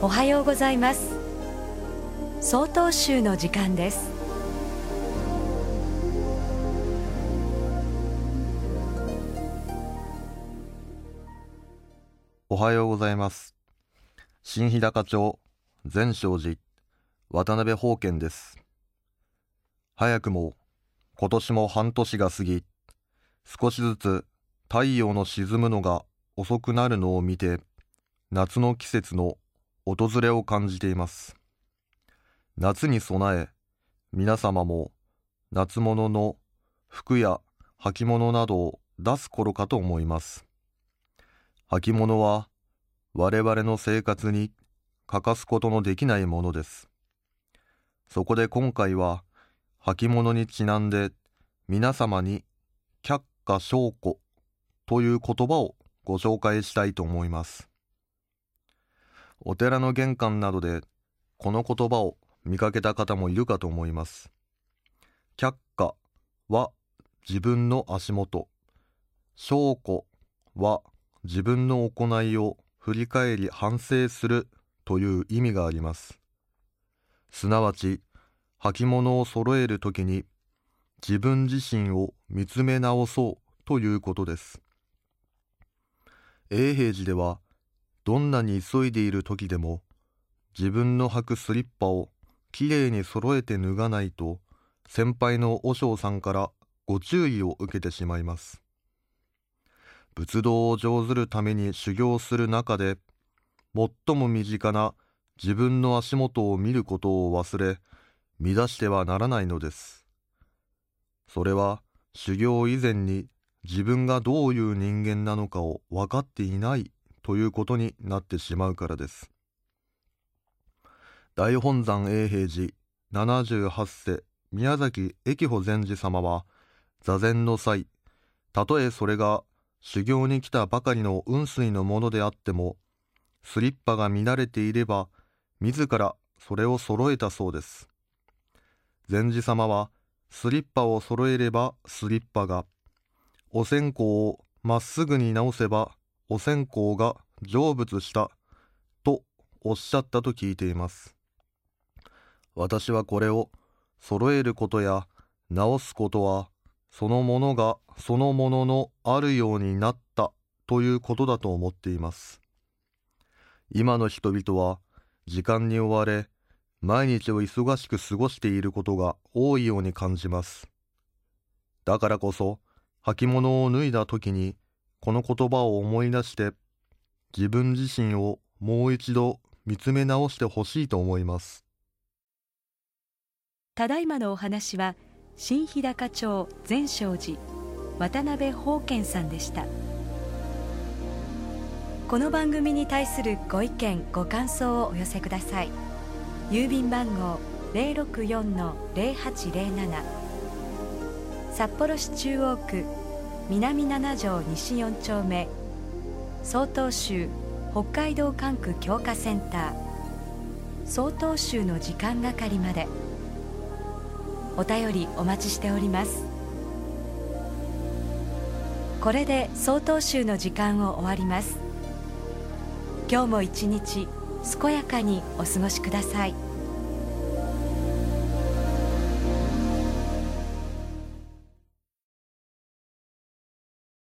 おはようございます。総統集の時間です。おはようございます。新日高町善勝寺渡辺宝剣です。早くも今年も半年が過ぎ少しずつ太陽の沈むのが遅くなるのを見て夏の季節の訪れを感じています。夏に備え皆様も夏物の服や履物などを出す頃かと思います。履物は我々の生活に欠かすことのできないものです。そこで今回は履物にちなんで皆様に却下証拠という言葉をご紹介したいと思います。お寺の玄関などでこの言葉を見かけた方もいるかと思います。却下は自分の足元、証拠は自分の行いを振り返り反省するという意味があります。すなわち、履物を揃えるときに自分自身を見つめ直そうということです。永平寺ではどんなに急いでいる時でも自分の履くスリッパをきれいに揃えて脱がないと先輩の和尚さんからご注意を受けてしまいます。仏道を上ずるために修行する中で最も身近な自分の足元を見ることを忘れ乱してはならないのです。それは修行以前に自分がどういう人間なのかを分かっていないということになってしまうからです。大本山永平寺78世宮崎駅保禅師様は座禅の際たとえそれが修行に来たばかりの雲水のものであってもスリッパが乱れていれば自らそれを揃えたそうです。禅師様はスリッパを揃えればスリッパがお線香をまっすぐに直せばお線香が成仏したとおっしゃったと聞いています。私はこれを揃えることや直すことはそのものがそのもののあるようになったということだと思っています。今の人々は時間に追われ毎日を忙しく過ごしていることが多いように感じます。だからこそ履物を脱いだ時にこの言葉を思い出して自分自身をもう一度見つめ直してほしいと思います。ただいまのお話は新日高町善勝寺渡辺宝健さんでした。この番組に対するご意見ご感想をお寄せください。郵便番号064-0807札幌市中央区南七条西4丁目。曹洞州北海道管区強化センター。曹洞州の時間係まで。お便りお待ちしております。これで曹洞州の時間を終わります。今日も一日健やかにお過ごしください。